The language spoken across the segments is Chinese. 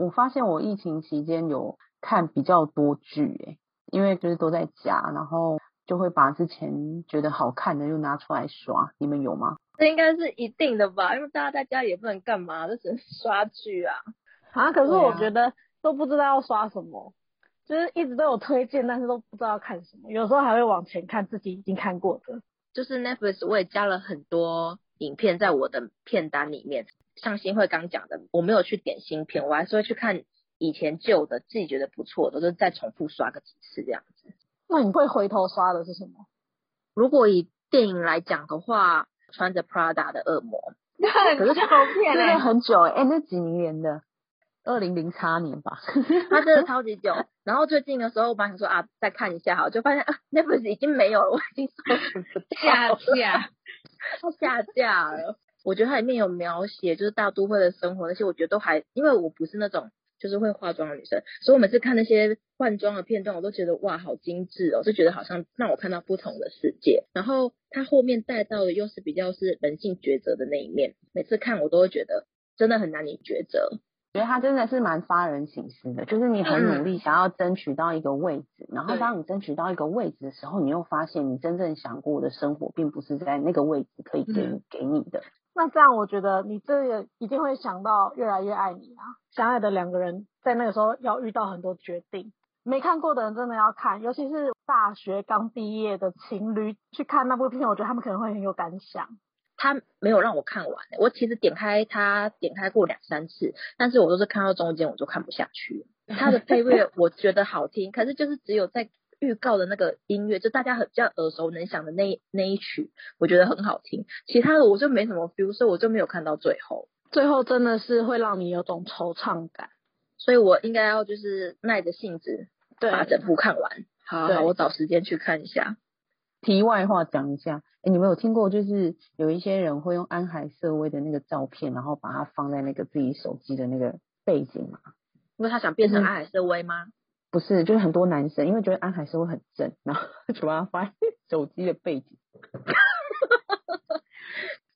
我发现我疫情期间有看比较多剧，诶，因为就是都在家，然后就会把之前觉得好看的又拿出来刷。你们有吗？这应该是一定的吧，因为大家在家也不能干嘛，就只能刷剧啊。啊，可是我觉得都不知道要刷什么，就是一直都有推荐，但是都不知道要看什么。有时候还会往前看自己已经看过的。就是 Netflix 我也加了很多影片在我的片单里面，像新会刚讲的，我没有去点新片，我还是会去看以前旧的，自己觉得不错的，就再重复刷个几次这样子。那你会回头刷的是什么？如果以电影来讲的话，穿着 Prada 的恶魔，可是这部片真的很久哎、欸，那几年的，二零零八年吧。它真的超级久。然后最近的时候，我本来想说啊，再看一下好，就发现啊，Netflix 已经没有了，我已经搜寻不到下了架。它下架了。我觉得它里面有描写，就是大都会的生活那些，我觉得都还，因为我不是那种就是会化妆的女生，所以我每次看那些换装的片段，我都觉得哇，好精致哦，就觉得好像让我看到不同的世界。然后它后面带到的又是比较是人性抉择的那一面，每次看我都会觉得真的很难以抉择。觉得他真的是蛮发人省思的，就是你很努力想要争取到一个位置，然后当你争取到一个位置的时候，你又发现你真正想过的生活，并不是在那个位置可以给你给你的。那这样我觉得你这个一定会想到越来越爱你啊，相爱的两个人在那个时候要遇到很多决定。没看过的人真的要看，尤其是大学刚毕业的情侣去看那部片，我觉得他们可能会很有感想。他没有让我看完、欸，我其实点开他点开过两三次，但是我都是看到中间我就看不下去。他的配乐我觉得好听，可是就是只有在预告的那个音乐，就大家很比较耳熟能详的那那一曲，我觉得很好听。其他的我就没什么 feel，所以我就没有看到最后。最后真的是会让你有种惆怅感，所以我应该要就是耐着性子对把整部看完。好我找时间去看一下。题外话讲一下，哎，你们有听过就是有一些人会用安海瑟薇的那个照片，然后把它放在那个自己手机的那个背景吗？因为他想变成安海瑟薇吗？不是，就是很多男生因为觉得安海瑟薇很正，然后就把它放在手机的背景。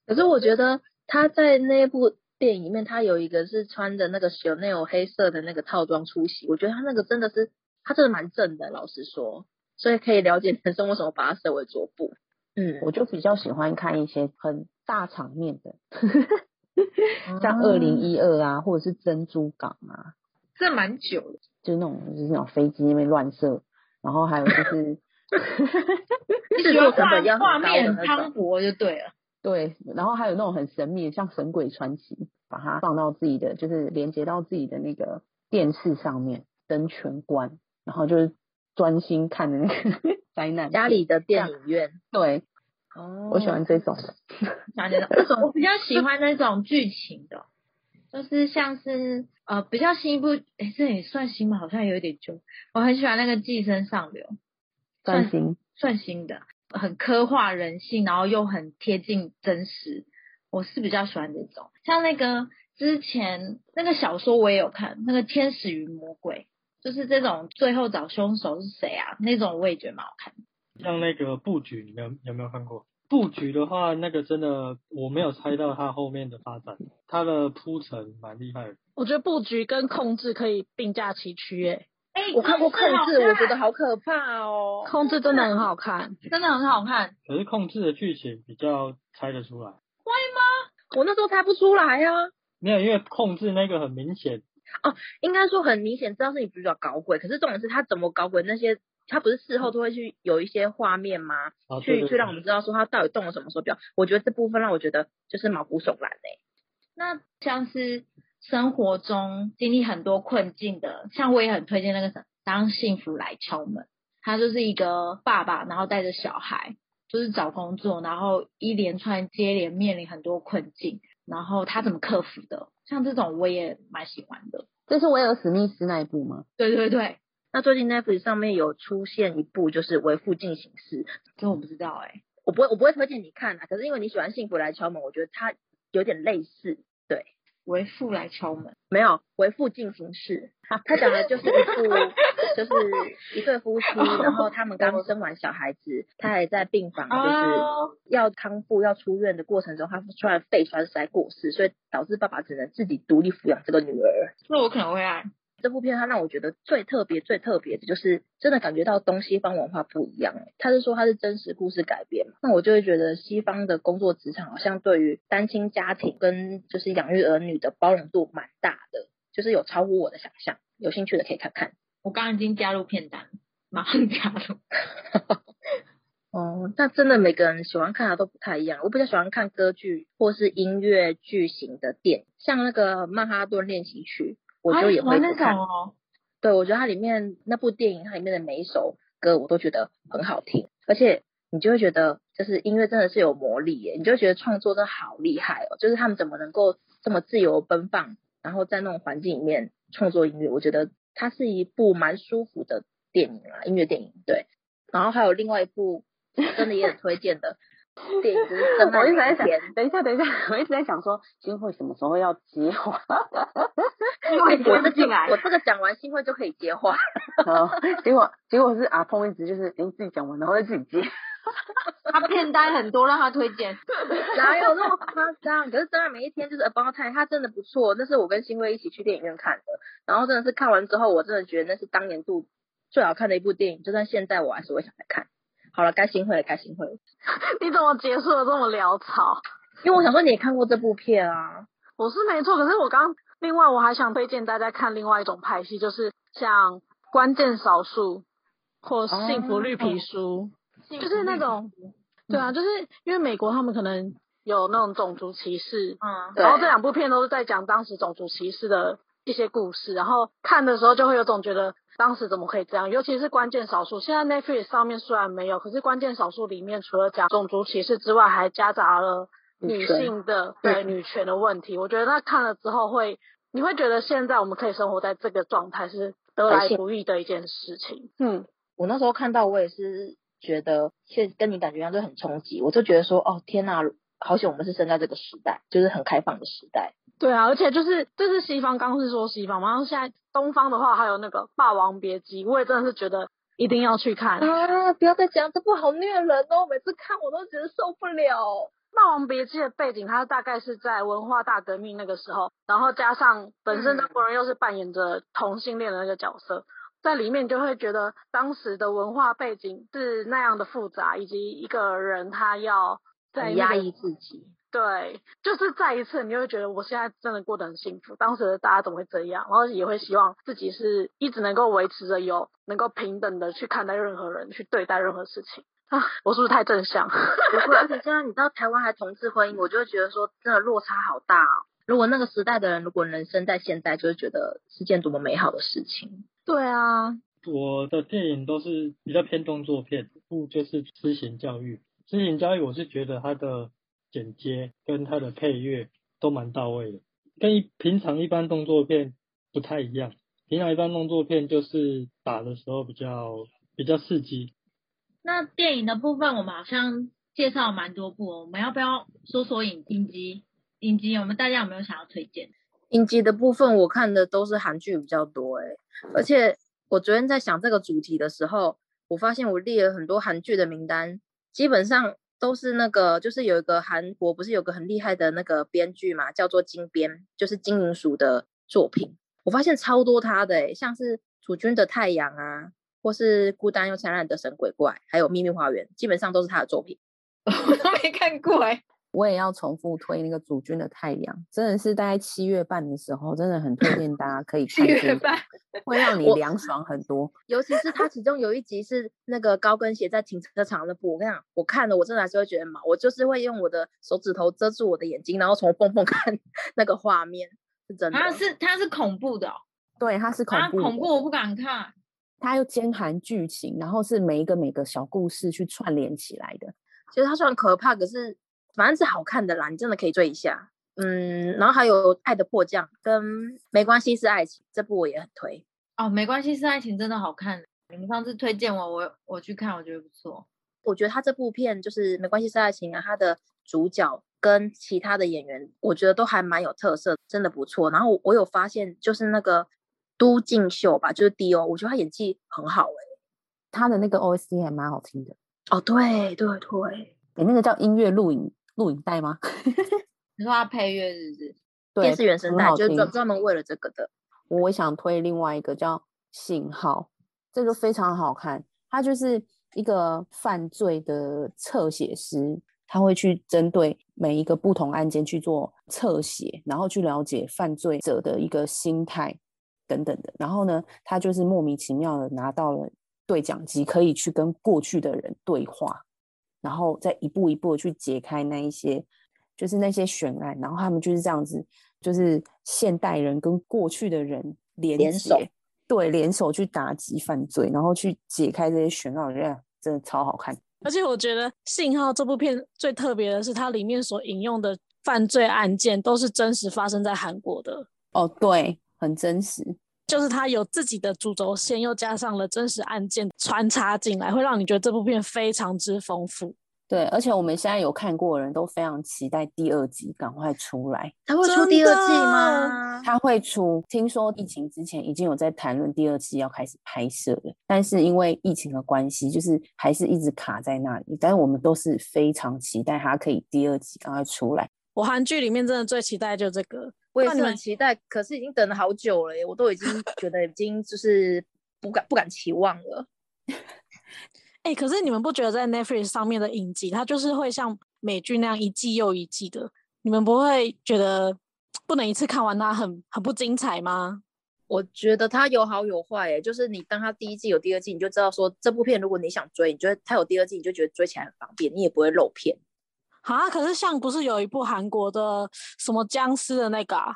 可是我觉得他在那部电影里面，他有一个是穿着那个 Chanel 黑色的那个套装出席，我觉得他那个真的是，他真的蛮正的，老实说，所以可以了解男生为什么把他设为桌布。嗯，我就比较喜欢看一些很大场面的，哦像二零一二啊，或者是珍珠港啊，这蛮久的，就是那种就是那种飞机那边乱射，然后还有就是制作成本要画很高面很磅。礴就对了。对，然后还有那种很神秘的，像《神鬼传奇》，把它放到自己的，就是连接到自己的那个电视上面，灯全关，然后就是专心看的那个 灾难。家里的电影院，对，哦我喜欢这种的。了解到这种，我比较喜欢那种剧情的，就是像是呃比较新一部，诶这也算新吗？好像有一点旧。我很喜欢那个《寄生上流》，算新。算新的，很刻画人性，然后又很贴近真实。我是比较喜欢这种，像那个之前那个小说我也有看，那个《天使与魔鬼》，就是这种最后找凶手是谁啊？那种我也觉得蛮好看的。像那个布局，你们有有没有看过？布局的话，那个真的我没有猜到它后面的发展，它的铺陈蛮厉害的。我觉得布局跟控制可以并驾齐驱诶，哎、我看过控制，我觉得好可怕哦。控制真的很好看。真的很好看。可是控制的剧情比较猜得出来，会吗我那时候猜不出来啊，没有，因为控制那个很明显，哦应该说很明显知道是你主角搞鬼，可是重点是他怎么搞鬼那些。他不是事后都会去有一些画面吗？啊，对对去去让我们知道说他到底动了什么手脚。我觉得这部分让我觉得就是毛骨悚然欸诶、那像是生活中经历很多困境的，像我也很推荐那个什么当幸福来敲门，他就是一个爸爸，然后带着小孩，就是找工作，然后一连串接连面临很多困境，然后他怎么克服的？像这种我也蛮喜欢的。这是威尔史密斯那一部吗？对对对，那最近 Netflix 上面有出现一部就是《为父进行式》，这我不知道哎、我不会我不会推荐你看啊，可是因为你喜欢《幸福来敲门》，我觉得它有点类似。对，为父来敲门，没有为父进行式。他讲的就是一部，就是一对夫妻，然后他们刚生完小孩子，他还在病房，就是要康复、要出院的过程中，他突然肺栓塞过世，所以导致爸爸只能自己独立抚养这个女儿。那我可能会爱。这部片它让我觉得最特别、最特别的就是真的感觉到东西方文化不一样。他是说它是真实故事改编嘛，那我就会觉得西方的工作职场好像对于单亲家庭跟就是养育儿女的包容度蛮大的，就是有超乎我的想象。有兴趣的可以看看。我刚刚已经加入片单，马上加入。哦，那真的每个人喜欢看的都不太一样。我比较喜欢看歌剧或是音乐剧型的电影，像那个《曼哈顿练习曲》。我就也会看，哦对我觉得它里面那部电影，它里面的每一首歌我都觉得很好听，而且你就会觉得，就是音乐真的是有魔力耶，你就觉得创作真的好厉害哦，就是他们怎么能够这么自由奔放，然后在那种环境里面创作音乐，我觉得它是一部蛮舒服的电影啊，音乐电影对，然后还有另外一部真的也很推荐的。电影就是真的。我一直在想，等一下，等一下，我一直在想说，新会什么时候要接话？我这进来，我这个讲完，新会就可以接话。结果结果是阿峰一直就是，哎，自己讲完，然后再自己接。他片单很多，让他推荐。哪有那么夸张？可是真的每一天就是 About Time，他真的不错。那是我跟新会一起去电影院看的，然后真的是看完之后，我真的觉得那是当年度最好看的一部电影，就算现在我还是会想来看。好了，该新会了，该新会了。你怎么结束的这么潦草？因为我想说你也看过这部片啊。我是没错，可是我刚另外我还想推荐大家看另外一种派系，就是像关键少数或幸福绿皮书，就是那种对啊，就是因为美国他们可能有那种种族歧视，嗯，然后这两部片都是在讲当时种族歧视的一些故事，然后看的时候就会有种觉得。当时怎么可以这样？尤其是关键少数，现在 Netflix 上面虽然没有，可是关键少数里面除了讲种族歧视之外，还夹杂了女性的对女权的问题。我觉得那看了之后会，你会觉得现在我们可以生活在这个状态是得来不易的一件事情。嗯，我那时候看到我也是觉得，其实跟你感觉一样，就很冲击。我就觉得说，哦天呐，好险我们是生在这个时代，就是很开放的时代。对啊，而且就是这是西方，刚刚是说西方嘛，然后现在东方的话还有那个《霸王别姬》，我也真的是觉得一定要去看啊！不要再讲这部好虐人哦，每次看我都觉得受不了。《霸王别姬》的背景，它大概是在文化大革命那个时候，然后加上本身张国荣又是扮演着同性恋的那个角色，在里面就会觉得当时的文化背景是那样的复杂，以及一个人他要在压抑自己。对，就是再一次，你会觉得我现在真的过得很幸福。当时大家怎么会这样？然后也会希望自己是一直能够维持着有能够平等的去看待任何人，去对待任何事情啊！我是不是太正向？不会，而且现在你知道台湾还同志婚姻，我就会觉得说真的落差好大哦。如果那个时代的人，如果人生在现在，就会觉得是件多么美好的事情。对啊，我的电影都是比较偏动作片，不就是知行教育？知行交易，我是觉得它的。剪接跟它的配乐都蛮到位的，跟一平常一般动作片不太一样。平常一般动作片就是打的时候比较比较刺激。那电影的部分我们好像介绍蛮多部，哦我们要不要说说影影集？影集我们大家有没有想要推荐？影集的部分我看的都是韩剧比较多诶，而且我昨天在想这个主题的时候，我发现我列了很多韩剧的名单，基本上。都是那个，就是有一个韩国，不是有个很厉害的那个编剧嘛，叫做金编，就是金银鼠的作品。我发现超多他的，诶像是《楚君的太阳》啊，或是《孤单又灿烂的神鬼怪》，还有《秘密花园》，基本上都是他的作品。我都没看过哎。我也要重复推那个《主君的太阳》，真的是大概七月半的时候，真的很推荐大家可以看。七月半会让你凉爽很多，尤其是它其中有一集是那个高跟鞋在停车场的部，我跟你讲，我看了我真的还是会觉得毛，我就是会用我的手指头遮住我的眼睛，然后从缝缝看那个画面，是真的。它是它是恐怖的，对，它是恐怖，恐怖我不敢看。它又兼含剧情，然后是每一个每个小故事去串联起来的。其实它虽然可怕，可是。反正是好看的啦，你真的可以追一下。嗯，然后还有《爱的迫降》跟《没关系是爱情》这部我也很推。哦，《没关系是爱情》真的好看，你们上次推荐我，我我去看，我觉得不错。我觉得他这部片就是《没关系是爱情》啊，他的主角跟其他的演员，我觉得都还蛮有特色，真的不错。然后我有发现，就是那个都敬秀吧，就是 D.O，我觉得他演技很好哎、他的那个 OST 还蛮好听的，哦，对对对，诶，那个叫音乐录影录影带吗？你说他配乐是不是？对，电视原声带就专专门为了这个的。我想推另外一个叫《信号》，这个非常好看。它就是一个犯罪的侧写师，他会去针对每一个不同案件去做侧写，然后去了解犯罪者的一个心态等等的。然后呢，他就是莫名其妙的拿到了对讲机，可以去跟过去的人对话，然后再一步一步的去解开那一些就是那些悬案，然后他们就是这样子，就是现代人跟过去的人连联手，对，联手去打击犯罪，然后去解开这些悬案，我觉得真的超好看。而且我觉得《信号》这部片最特别的是，它里面所引用的犯罪案件都是真实发生在韩国的，哦，对，很真实，就是它有自己的主轴线，又加上了真实案件穿插进来，会让你觉得这部片非常之丰富。对，而且我们现在有看过的人都非常期待第二集赶快出来。他会出第二季吗？它会出，听说疫情之前已经有在谈论第二季要开始拍摄了，但是因为疫情的关系，就是还是一直卡在那里。但是我们都是非常期待它可以第二集赶快出来。我韩剧里面真的最期待就这个，我也是很期待，可是已经等了好久了耶，我都已经 觉得已经就是不敢不敢期望了。哎、可是你们不觉得在 Netflix 上面的影集，它就是会像美剧那样一季又一季的？你们不会觉得不能一次看完它很很不精彩吗？我觉得它有好有坏，诶，就是你当它第一季有第二季，你就知道说这部片如果你想追，你觉得它有第二季，你就觉得追起来很方便，你也不会漏片。啊，可是像不是有一部韩国的什么僵尸的那个啊？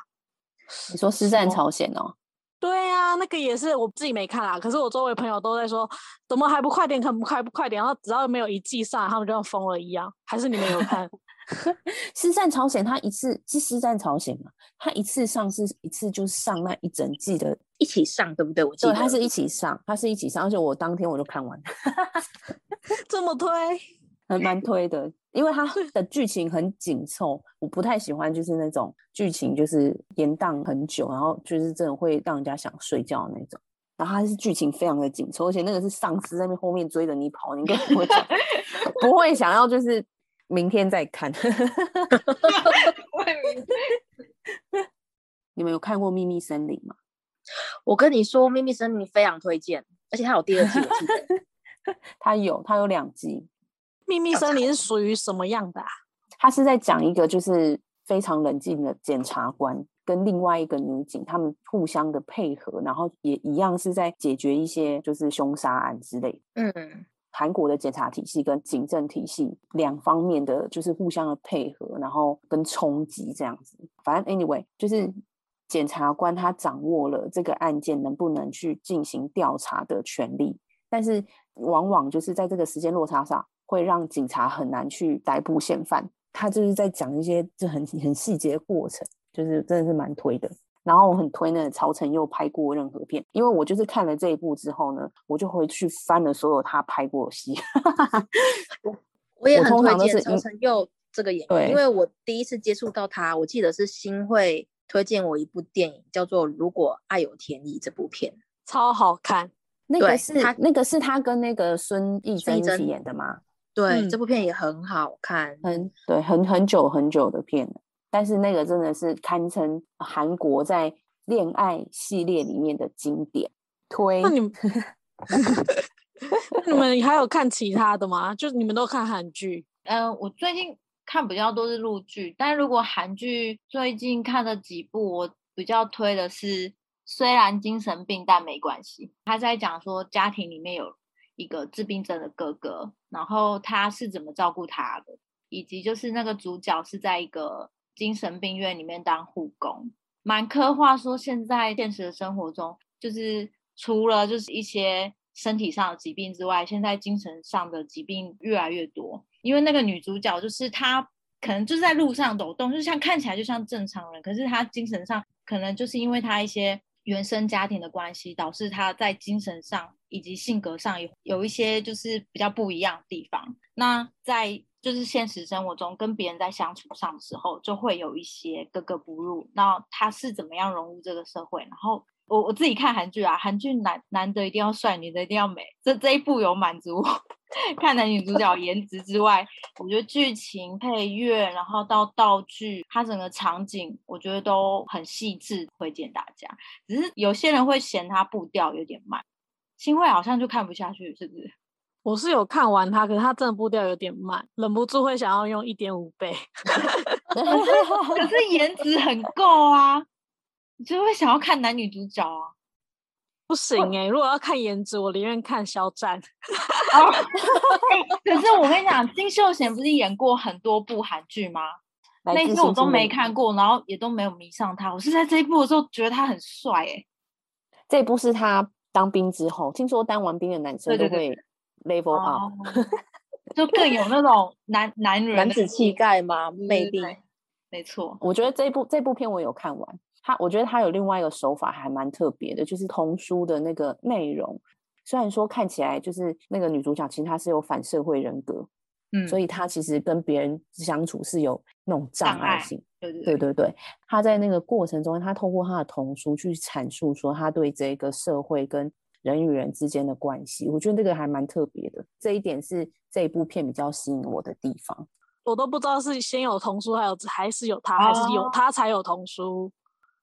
你说《师战朝鲜》哦，对啊、那个也是我自己没看啊，可是我周围朋友都在说，怎么还不快点，怎么还不快点？然后只要没有一季上，他们就像疯了一样。还是你没有看？《师战朝鲜》它一次是《师战朝鲜》嘛，它一次上是一次就上那一整季的，一起上，对不对？我记，得它是一起上，它是一起上，而且我当天我就看完了。这么推？还蛮推的，因为它的剧情很紧凑，我不太喜欢就是那种剧情就是延宕很久，然后就是真的会让人家想睡觉的那种。然后它是剧情非常的紧凑，而且那个是丧尸在那边后面追着你跑，你根本不会想 不会想要就是明天再看。你们有看过《秘密森林》吗？我跟你说，《秘密森林》非常推荐，而且它有第二季，我记得。它有，它有两季。秘密森林是属于什么样的啊？他是在讲一个就是非常冷静的检察官跟另外一个女警，他们互相的配合，然后也一样是在解决一些就是凶杀案之类的。嗯，韩国的检察体系跟警政体系两方面的就是互相的配合，然后跟冲击这样子。反正 anyway，就是检察官他掌握了这个案件能不能去进行调查的权利，但是往往就是在这个时间落差上，会让警察很难去逮捕嫌犯。他就是在讲一些就很很细节的过程，就是真的是蛮推的。然后我很推那曹承佑拍过任何片，因为我就是看了这一部之后呢，我就回去翻了所有他拍过的戏。我我也很推荐曹承佑这个演员，因为我第一次接触到他，我记得是新会推荐我一部电影，叫做《如果爱有天意》这部片。超好看。那个是他那个是他跟那个孙艺珍一起演的吗？对，嗯这部片也很好看。很对，很很久很久的片了，但是那个真的是堪称韩国在恋爱系列里面的经典。推那你们，那你们还有看其他的吗？就你们都看韩剧？呃，我最近看比较多是陆剧，但如果韩剧最近看的几部，我比较推的是，虽然精神病但没关系。他在讲说家庭里面有一个自闭症的哥哥，然后他是怎么照顾他的，以及就是那个主角是在一个精神病院里面当护工，蛮刻画说现在现实的生活中，就是除了就是一些身体上的疾病之外，现在精神上的疾病越来越多。因为那个女主角就是她，可能就是在路上抖动，就像看起来就像正常人，可是她精神上可能就是因为她一些原生家庭的关系，导致他在精神上以及性格上有有一些就是比较不一样的地方。那在就是现实生活中跟别人在相处上的时候，就会有一些格格不入。那他是怎么样融入这个社会？然后我我自己看韩剧啊，韩剧男男的一定要帅，女的一定要美。这这一部有满足看男女主角颜值之外，我觉得剧情、配乐，然后到道具，它整个场景，我觉得都很细致，推荐大家。只是有些人会嫌它步调有点慢，新会好像就看不下去，是不是？我是有看完它，可是它真的步调有点慢，忍不住会想要用一点五倍。可是颜值很够啊，你就会想要看男女主角啊。不行哎、如果要看颜值，我宁愿看肖战。哦可是我跟你讲，金秀贤不是演过很多部韩剧吗？那一部我都没看过，然后也都没有迷上他。我是在这一部的时候觉得他很帅哎、这部是他当兵之后，听说当完兵的男生都对对对会 level up。哦，就更有那种男男人男子气概吗？对魅力。没错。我觉得这部这部片我有看完，他我觉得他有另外一个手法还蛮特别的，就是童书的那个内容。虽然说看起来就是那个女主角，其实她是有反社会人格，嗯，所以她其实跟别人相处是有那种障障碍碍性。对对对对对，她在那个过程中，她透过她的童书去阐述说她对这个社会跟人与人之间的关系，我觉得这个还蛮特别的。这一点是这一部片比较吸引我的地方。我都不知道是先有童书，还有还是有他，还是有哦他才有童书。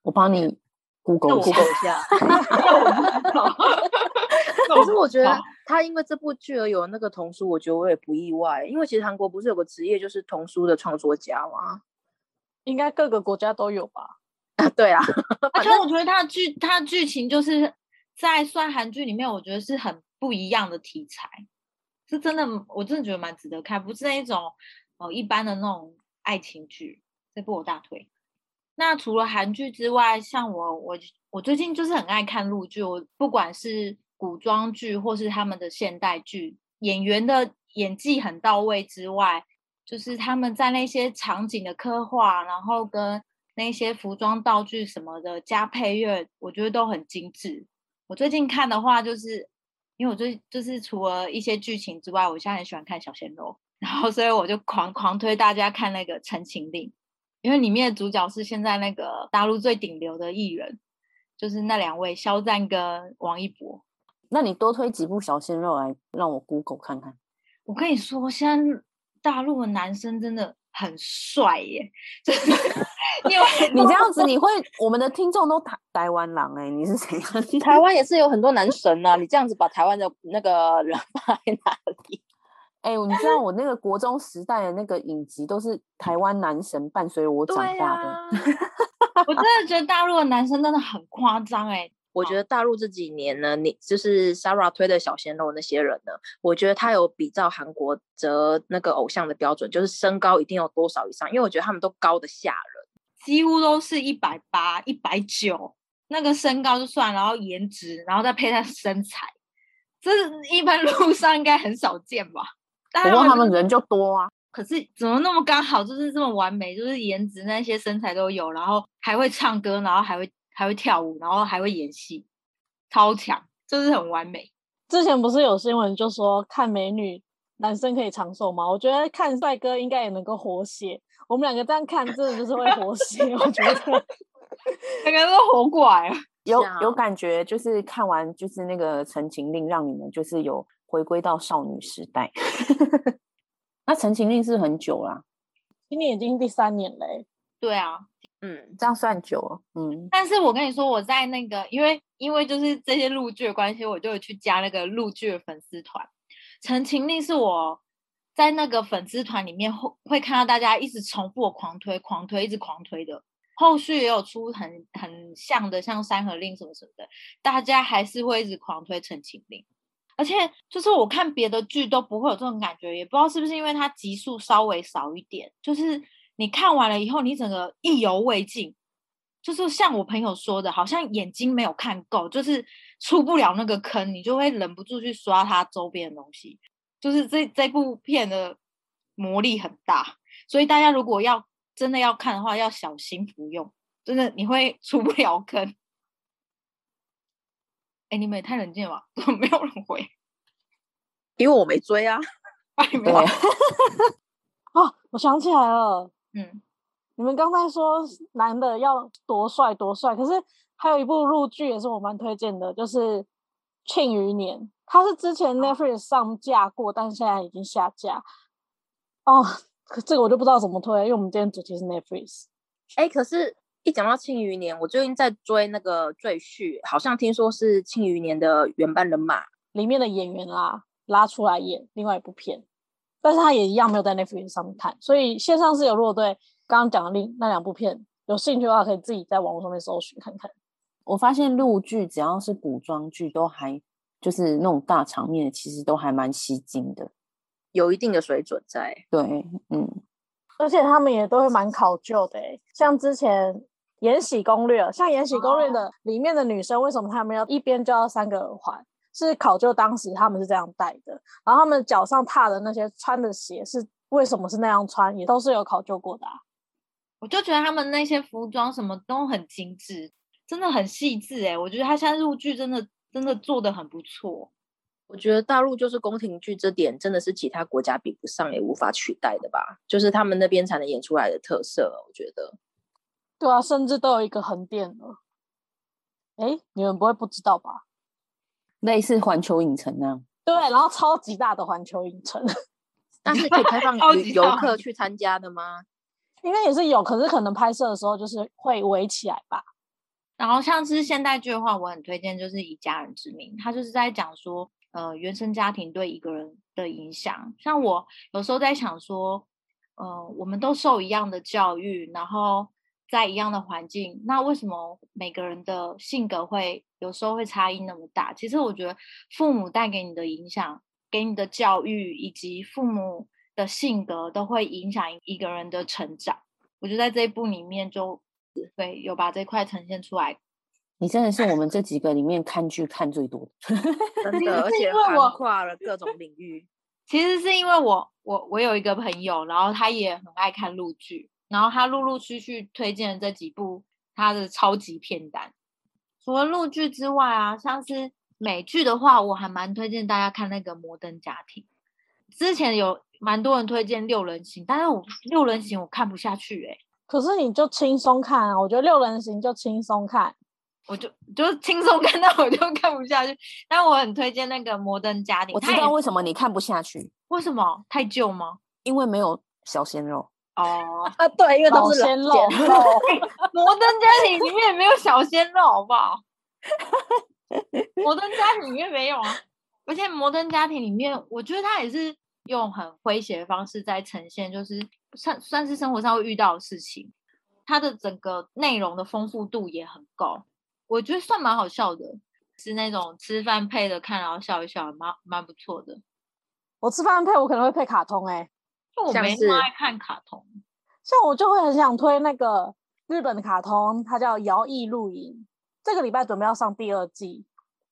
我帮你 Google 一下 Google 一下。可是我觉得他因为这部剧而有那个童书，我觉得我也不意外，因为其实韩国不是有个职业就是童书的创作家吗？应该各个国家都有吧？啊，对啊，而且我觉得他的剧，他的剧情就是在算韩剧里面，我觉得是很不一样的题材，是真的，我真的觉得蛮值得看，不是那一种哦一般的那种爱情剧。这部我大推。那除了韩剧之外，像我我我最近就是很爱看陆剧，我不管是古装剧或是他们的现代剧，演员的演技很到位之外，就是他们在那些场景的刻画，然后跟那些服装道具什么的加配乐，我觉得都很精致。我最近看的话，就是因为我最就是除了一些剧情之外，我现在很喜欢看小鲜肉，然后所以我就狂狂推大家看那个《陈情令》，因为里面的主角是现在那个大陆最顶流的艺人，就是那两位肖战跟王一博。那你多推几部小鲜肉来让我 Google 看看。我跟你说，现在大陆的男生真的很帅耶，就是因为你这样子，你会我们的听众都台台湾狼哎、你是谁？台湾也是有很多男神啊，你这样子把台湾的那个人放在哪里？哎、你知道我那个国中时代的那个影集都是台湾男神伴随我长对大的。啊，我真的觉得大陆的男生真的很夸张哎。我觉得大陆这几年呢，你就是 Sarah 推的小鲜肉那些人呢，我觉得他有比照韩国择那个偶像的标准，就是身高一定有多少以上，因为我觉得他们都高的吓人。几乎都是一百八、一百九，那个身高就算，然后颜值，然后再配上身材，这是一般路上应该很少见吧？但不过他们人就多啊，可是怎么那么刚好，就是这么完美，就是颜值那些身材都有，然后还会唱歌，然后还会还会跳舞，然后还会演戏，超强，就是很完美。之前不是有新闻就说看美女男生可以长寿吗？我觉得看帅哥应该也能够活血。我们两个这样看，真的就是会活血。我觉得 每个人都活过来了。有有感觉，就是看完就是那个《陈情令》，让你们就是有回归到少女时代。那《陈情令》是很久啦、今年已经第三年嘞、对啊，嗯，这样算久了。嗯，但是我跟你说，我在那个，因为因为就是这些陆剧的关系，我就有去加那个陆剧的粉丝团。陈情令是我在那个粉丝团里面会会看到大家一直重复的狂推、狂推、一直狂推的。后续也有出很很像的，像《山河令》什么什么的，大家还是会一直狂推《陈情令》。而且就是我看别的剧都不会有这种感觉，也不知道是不是因为它集数稍微少一点，就是你看完了以后，你整个意犹未尽，就是像我朋友说的，好像眼睛没有看够，就是出不了那个坑，你就会忍不住去刷它周边的东西。就是这这部片的魔力很大，所以大家如果要真的要看的话，要小心服用，真的你会出不了坑。哎，你们也太冷静了吧？怎 么没有人回？因为我没追啊。对啊你没有，啊，我想起来了，嗯，你们刚才说男的要多帅多帅，可是还有一部陆剧也是我蛮推荐的，就是《庆余年》，它是之前 Netflix 上架过，但是现在已经下架。哦，可这个我就不知道怎么推，因为我们今天主题是 Netflix。哎，可是，一讲到《庆余年》，我最近在追那个赘婿，好像听说是《庆余年》的原班人马。里面的演员啦拉出来演另外一部片，但是他也一样没有在 Netflix 上面看，所以线上是有。如果对刚刚讲的另那两部片有兴趣的话，可以自己在网络上面搜寻看看。我发现陆剧只要是古装剧，都还就是那种大场面，其实都还蛮吸睛的，有一定的水准在。对，嗯，而且他们也都会蛮考究的诶，像之前《延禧攻略》，像《延禧攻略》的里面的女生，为什么她们要一边就要三个耳环？是考究当时他们是这样戴的，然后他们脚上踏的那些穿的鞋是为什么是那样穿，也都是有考究过的。我就觉得他们那些服装什么都很精致，真的很细致哎。我觉得他现在入剧真的真的做的很不错。我觉得大陆就是宫廷剧这点真的是其他国家比不上也无法取代的吧，就是他们那边才能演出来的特色。我觉得，对啊，甚至都有一个横店了。哎，你们不会不知道吧？类似环球影城那样，对，然后超级大的环球影城，那是可以开放 游客去参加的吗？应该也是有，可是可能拍摄的时候就是会围起来吧。然后像是现代剧的话，我很推荐就是《以家人之名》，他就是在讲说，呃，原生家庭对一个人的影响。像我有时候在想说，呃，我们都受一样的教育，然后。在一样的环境，那为什么每个人的性格会有时候会差异那么大？其实我觉得父母带给你的影响、给你的教育以及父母的性格都会影响一个人的成长。我觉得在这一部里面就会有把这块呈现出来。你真的是我们这几个里面看剧看最多的，真的，而且涵跨了各种领域。其实是因为我我我有一个朋友，然后他也很爱看陆剧。然后他陆陆续续推荐这几部他的超级片单，除了陆剧之外啊，像是美剧的话，我还蛮推荐大家看那个《摩登家庭》。之前有蛮多人推荐《六人行》，但是我《六人行》我看不下去哎。可是你就轻松看啊，我觉得《六人行》就轻松看，我就就轻松看，但我就看不下去。但我很推荐那个《摩登家庭》。我知道为什么你看不下去？为什么？太旧吗？因为没有小鲜肉。哦啊，对，因为都是鲜肉。摩登家庭里面没有小鲜肉，好不好？摩登家庭里面没有啊，而且摩登家庭里面，我觉得他也是用很诙谐的方式在呈现，就是算算是生活上会遇到的事情。它的整个内容的丰富度也很高，我觉得算蛮好笑的，是那种吃饭配的看，然后笑一笑，蛮蛮不错的。我吃饭配，我可能会配卡通，哎。我没那么爱看卡通，像我就会很想推那个日本的卡通，它叫《摇曳露营》，这个礼拜准备要上第二季。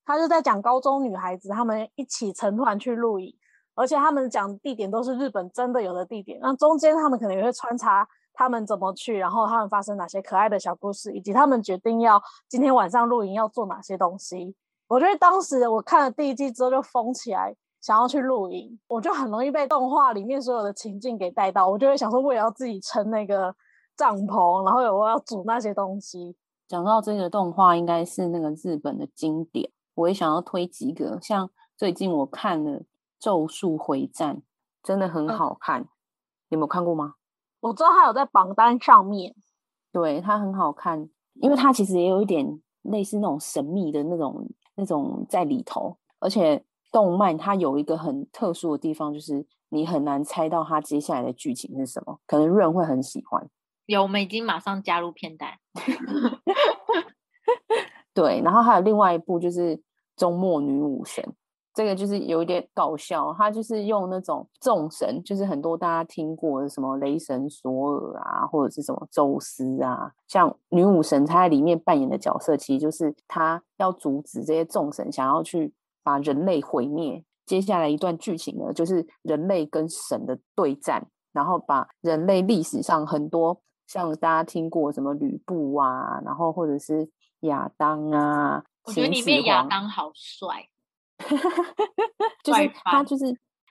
他就在讲高中女孩子她们一起成团去露营，而且他们讲地点都是日本真的有的地点。那中间他们可能也会穿插他们怎么去，然后他们发生哪些可爱的小故事，以及他们决定要今天晚上露营要做哪些东西。我觉得当时我看了第一季之后就疯起来。想要去露营，我就很容易被动画里面所有的情境给带到，我就会想说，我也要自己撑那个帐篷，然后我要煮那些东西。讲到这个动画，应该是那个日本的经典，我也想要推几个。像最近我看了《咒术回战》，真的很好看，有没有看过吗？我知道它有在榜单上面，对，它很好看，因为它其实也有一点类似那种神秘的那种那种在里头，而且。动漫它有一个很特殊的地方，就是你很难猜到它接下来的剧情是什么。可能润会很喜欢。有，我们已经马上加入片单。对，然后还有另外一部就是《周末女武神》，这个就是有一点搞笑。它就是用那种众神，就是很多大家听过的什么雷神索尔啊，或者是什么宙斯啊，像女武神她在里面扮演的角色，其实就是她要阻止这些众神想要去。把人类毁灭，接下来一段剧情呢，就是人类跟神的对战，然后把人类历史上很多像大家听过什么吕布啊，然后或者是亚当啊，我觉得里面亚当好帅，就是他就是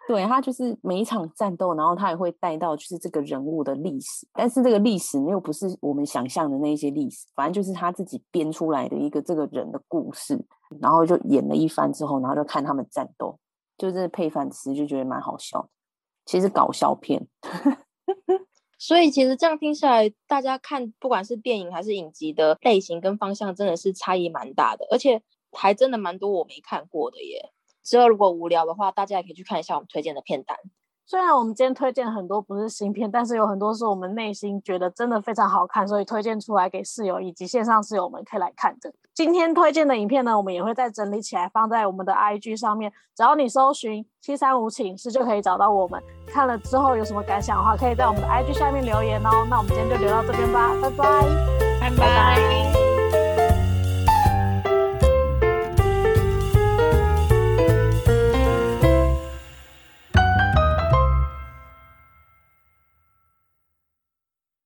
对他就是每一场战斗，然后他也会带到就是这个人物的历史，但是这个历史又不是我们想象的那一些历史，反正就是他自己编出来的一个这个人的故事，然后就演了一番之后，然后就看他们战斗，就是配饭吃，就觉得蛮好笑。其实搞笑片，所以其实这样听下来，大家看不管是电影还是影集的类型跟方向，真的是差异蛮大的，而且还真的蛮多我没看过的耶。之后如果无聊的话，大家也可以去看一下我们推荐的片单。虽然我们今天推荐很多不是新片，但是有很多是我们内心觉得真的非常好看，所以推荐出来给室友以及线上室友们可以来看的。今天推荐的影片呢，我们也会再整理起来放在我们的 IG 上面，只要你搜寻七三五寝室就可以找到我们。看了之后有什么感想的话，可以在我们的 IG 下面留言哦。那我们今天就留到这边吧，拜拜，拜拜。